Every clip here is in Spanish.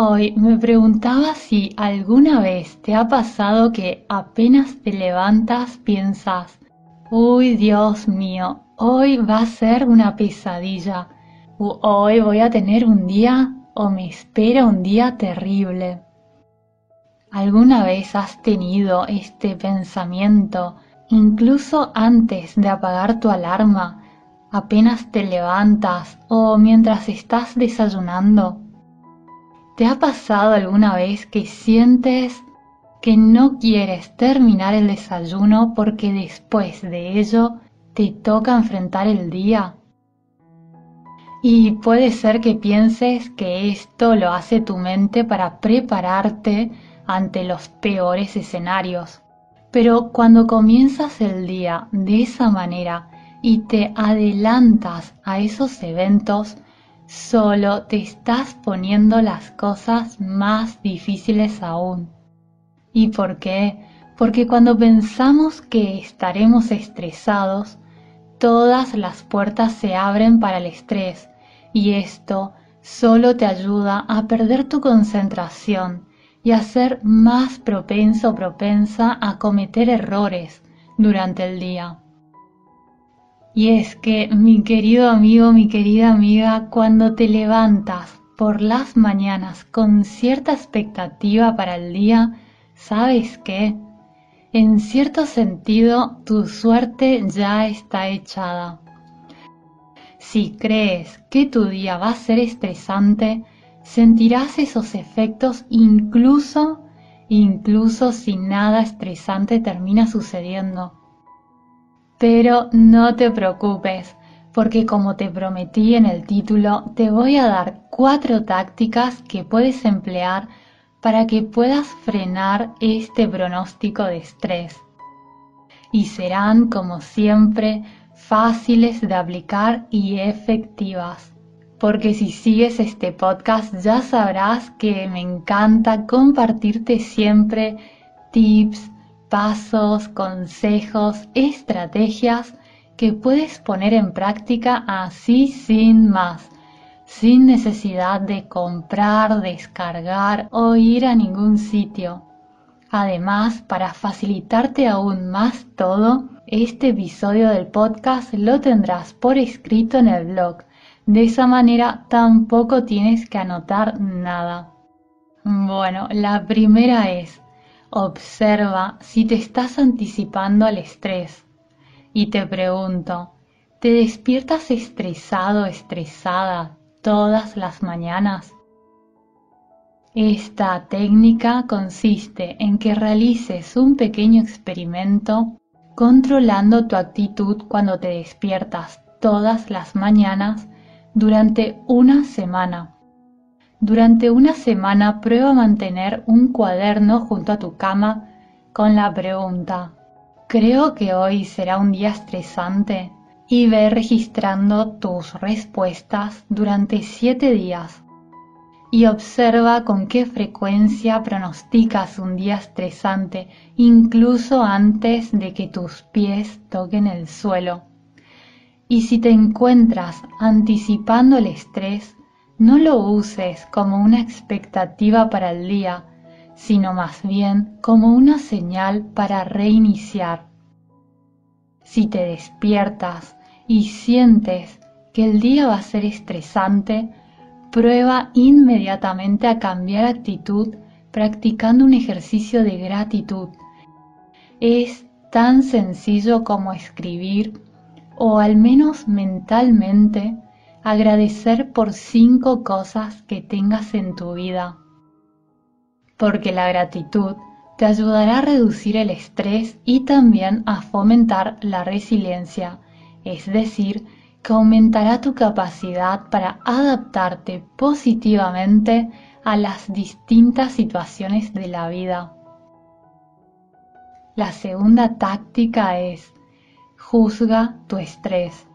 Hoy me preguntaba si alguna vez te ha pasado que apenas te levantas piensas, uy Dios mío, hoy va a ser una pesadilla, o hoy voy a tener un día o me espera un día terrible. ¿Alguna vez has tenido este pensamiento incluso antes de apagar tu alarma, apenas te levantas o mientras estás desayunando? ¿Te ha pasado alguna vez que sientes que no quieres terminar el desayuno porque después de ello te toca enfrentar el día? Y puede ser que pienses que esto lo hace tu mente para prepararte ante los peores escenarios. Pero cuando comienzas el día de esa manera y te adelantas a esos eventos, solo te estás poniendo las cosas más difíciles aún. ¿Y por qué? Porque cuando pensamos que estaremos estresados, todas las puertas se abren para el estrés y esto solo te ayuda a perder tu concentración y a ser más propenso o propensa a cometer errores durante el día. Y es que, mi querido amigo, mi querida amiga, cuando te levantas por las mañanas con cierta expectativa para el día, ¿sabes qué? En cierto sentido, tu suerte ya está echada. Si crees que tu día va a ser estresante, sentirás esos efectos incluso, incluso si nada estresante termina sucediendo. Pero no te preocupes, porque como te prometí en el título, te voy a dar cuatro tácticas que puedes emplear para que puedas frenar este pronóstico de estrés. Y serán, como siempre, fáciles de aplicar y efectivas. Porque si sigues este podcast ya sabrás que me encanta compartirte siempre tips, pasos, consejos, estrategias que puedes poner en práctica así sin más, sin necesidad de comprar, descargar o ir a ningún sitio. Además, para facilitarte aún más todo, este episodio del podcast lo tendrás por escrito en el blog. De esa manera tampoco tienes que anotar nada. Bueno, la primera es Observa si te estás anticipando al estrés. Y te pregunto, ¿te despiertas estresado, estresada todas las mañanas? Esta técnica consiste en que realices un pequeño experimento controlando tu actitud cuando te despiertas todas las mañanas durante una semana. Durante una semana prueba mantener un cuaderno junto a tu cama con la pregunta, creo que hoy será un día estresante y ve registrando tus respuestas durante siete días y observa con qué frecuencia pronosticas un día estresante incluso antes de que tus pies toquen el suelo. Y si te encuentras anticipando el estrés, no lo uses como una expectativa para el día, sino más bien como una señal para reiniciar. Si te despiertas y sientes que el día va a ser estresante, prueba inmediatamente a cambiar actitud practicando un ejercicio de gratitud. Es tan sencillo como escribir o al menos mentalmente agradecer por cinco cosas que tengas en tu vida. Porque la gratitud te ayudará a reducir el estrés y también a fomentar la resiliencia, es decir, que aumentará tu capacidad para adaptarte positivamente a las distintas situaciones de la vida. La segunda táctica es juzga tu estrés.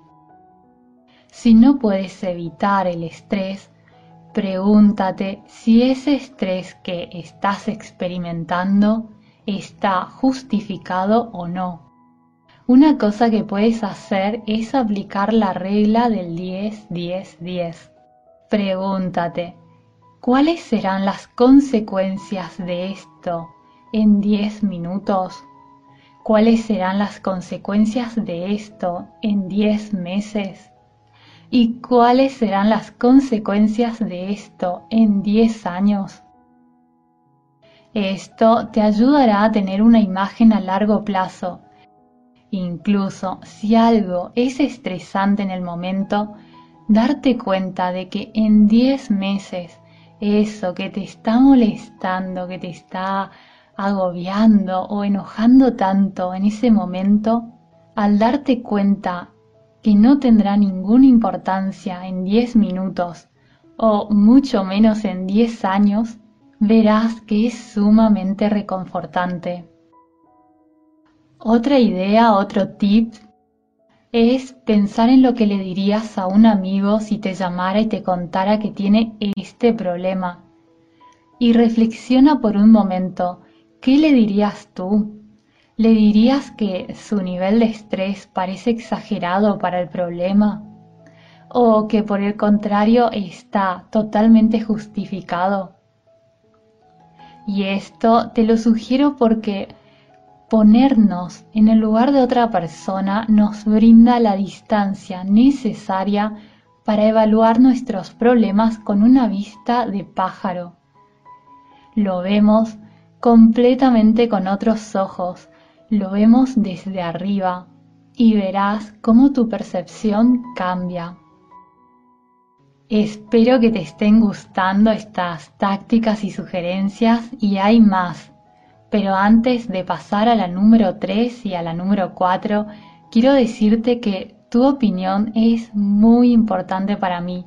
Si no puedes evitar el estrés, pregúntate si ese estrés que estás experimentando está justificado o no. Una cosa que puedes hacer es aplicar la regla del 10-10-10. Pregúntate, ¿cuáles serán las consecuencias de esto en 10 minutos? ¿Cuáles serán las consecuencias de esto en 10 meses? ¿Y cuáles serán las consecuencias de esto en 10 años? Esto te ayudará a tener una imagen a largo plazo Incluso si algo es estresante en el momento, darte cuenta de que en 10 meses eso que te está molestando, que te está agobiando o enojando tanto en ese momento, al darte cuenta que no tendrá ninguna importancia en 10 minutos o mucho menos en 10 años, verás que es sumamente reconfortante. Otra idea, otro tip, es pensar en lo que le dirías a un amigo si te llamara y te contara que tiene este problema. Y reflexiona por un momento, ¿qué le dirías tú? ¿Le dirías que su nivel de estrés parece exagerado para el problema? ¿O que por el contrario está totalmente justificado? Y esto te lo sugiero porque Ponernos en el lugar de otra persona nos brinda la distancia necesaria para evaluar nuestros problemas con una vista de pájaro. Lo vemos completamente con otros ojos, lo vemos desde arriba y verás cómo tu percepción cambia. Espero que te estén gustando estas tácticas y sugerencias y hay más. Pero antes de pasar a la número 3 y a la número 4, quiero decirte que tu opinión es muy importante para mí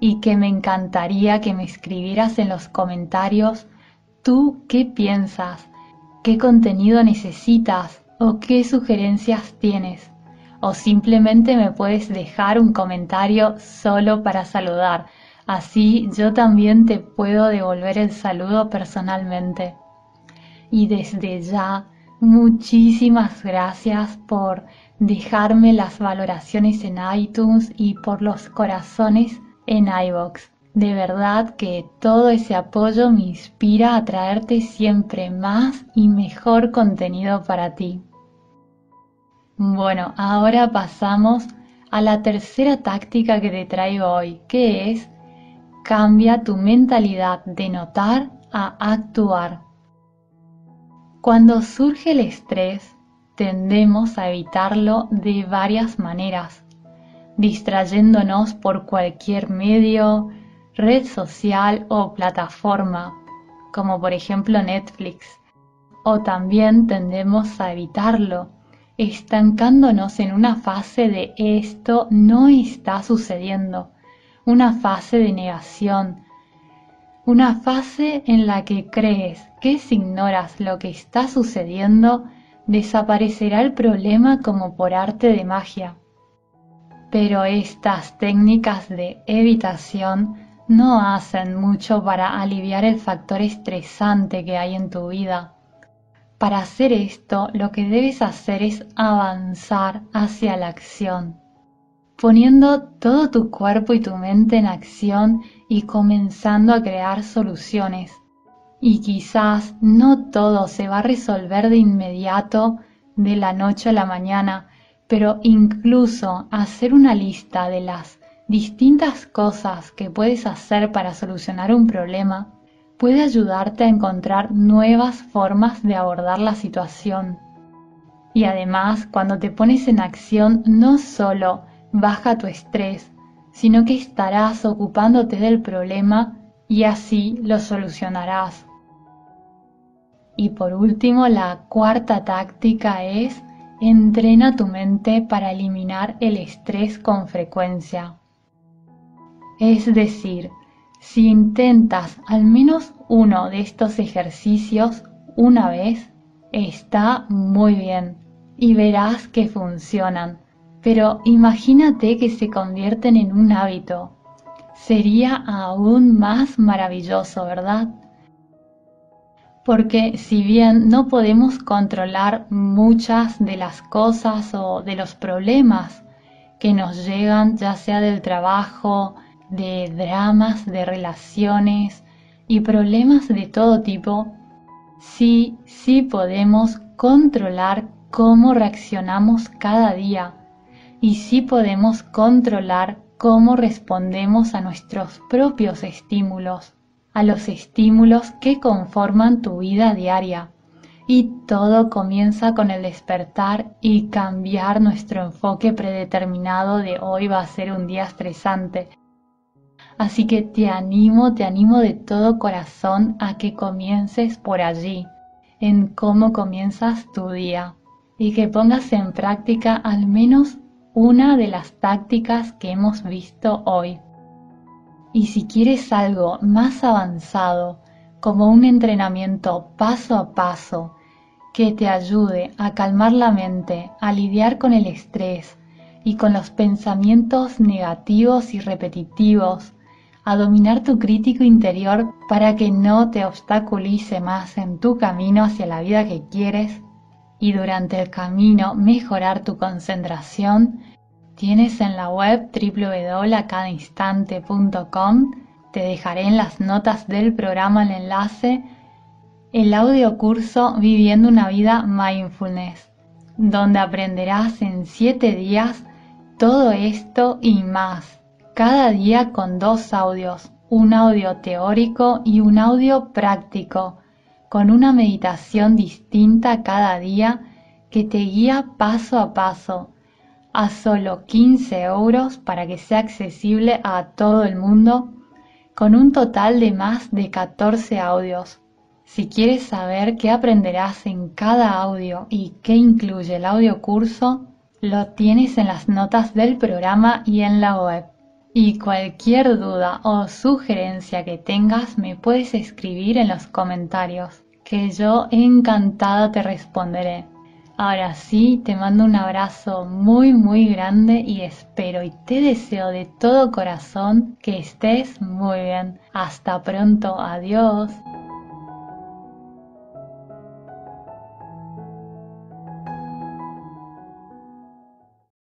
y que me encantaría que me escribieras en los comentarios tú qué piensas, qué contenido necesitas o qué sugerencias tienes. O simplemente me puedes dejar un comentario solo para saludar. Así yo también te puedo devolver el saludo personalmente y desde ya muchísimas gracias por dejarme las valoraciones en iTunes y por los corazones en iBox. De verdad que todo ese apoyo me inspira a traerte siempre más y mejor contenido para ti. Bueno, ahora pasamos a la tercera táctica que te traigo hoy, que es cambia tu mentalidad de notar a actuar. Cuando surge el estrés, tendemos a evitarlo de varias maneras, distrayéndonos por cualquier medio, red social o plataforma, como por ejemplo Netflix. O también tendemos a evitarlo, estancándonos en una fase de esto no está sucediendo, una fase de negación, una fase en la que crees que si ignoras lo que está sucediendo, desaparecerá el problema como por arte de magia. Pero estas técnicas de evitación no hacen mucho para aliviar el factor estresante que hay en tu vida. Para hacer esto, lo que debes hacer es avanzar hacia la acción, poniendo todo tu cuerpo y tu mente en acción y comenzando a crear soluciones. Y quizás no todo se va a resolver de inmediato, de la noche a la mañana, pero incluso hacer una lista de las distintas cosas que puedes hacer para solucionar un problema puede ayudarte a encontrar nuevas formas de abordar la situación. Y además, cuando te pones en acción, no solo baja tu estrés, sino que estarás ocupándote del problema y así lo solucionarás. Y por último, la cuarta táctica es entrena tu mente para eliminar el estrés con frecuencia. Es decir, si intentas al menos uno de estos ejercicios una vez, Está muy bien y verás que funcionan, pero imagínate que se convierten en un hábito. Sería aún más maravilloso, ¿verdad? Porque si bien no podemos controlar muchas de las cosas o de los problemas que nos llegan, ya sea del trabajo, de dramas, de relaciones y problemas de todo tipo, sí, sí podemos controlar cómo reaccionamos cada día y sí podemos controlar cómo respondemos a nuestros propios estímulos, a los estímulos que conforman tu vida diaria. Y todo comienza con el despertar y cambiar nuestro enfoque predeterminado de hoy va a ser un día estresante. Así que te animo, te animo de todo corazón a que comiences por allí, en cómo comienzas tu día y que pongas en práctica al menos una de las tácticas que hemos visto hoy. Y si quieres algo más avanzado, como un entrenamiento paso a paso, que te ayude a calmar la mente, a lidiar con el estrés y con los pensamientos negativos y repetitivos, a dominar tu crítico interior para que no te obstaculice más en tu camino hacia la vida que quieres, y durante el camino mejorar tu concentración, tienes en la web www.acadainstante.com, te dejaré en las notas del programa el enlace, el audio curso Viviendo una vida mindfulness, donde aprenderás en 7 días todo esto y más, cada día con dos audios, un audio teórico y un audio práctico con una meditación distinta cada día que te guía paso a paso a solo 15 euros para que sea accesible a todo el mundo con un total de más de 14 audios. Si quieres saber qué aprenderás en cada audio y qué incluye el audio curso, lo tienes en las notas del programa y en la web. Y cualquier duda o sugerencia que tengas me puedes escribir en los comentarios, que yo encantada te responderé. Ahora sí, te mando un abrazo muy muy grande y espero y te deseo de todo corazón que estés muy bien. Hasta pronto, adiós.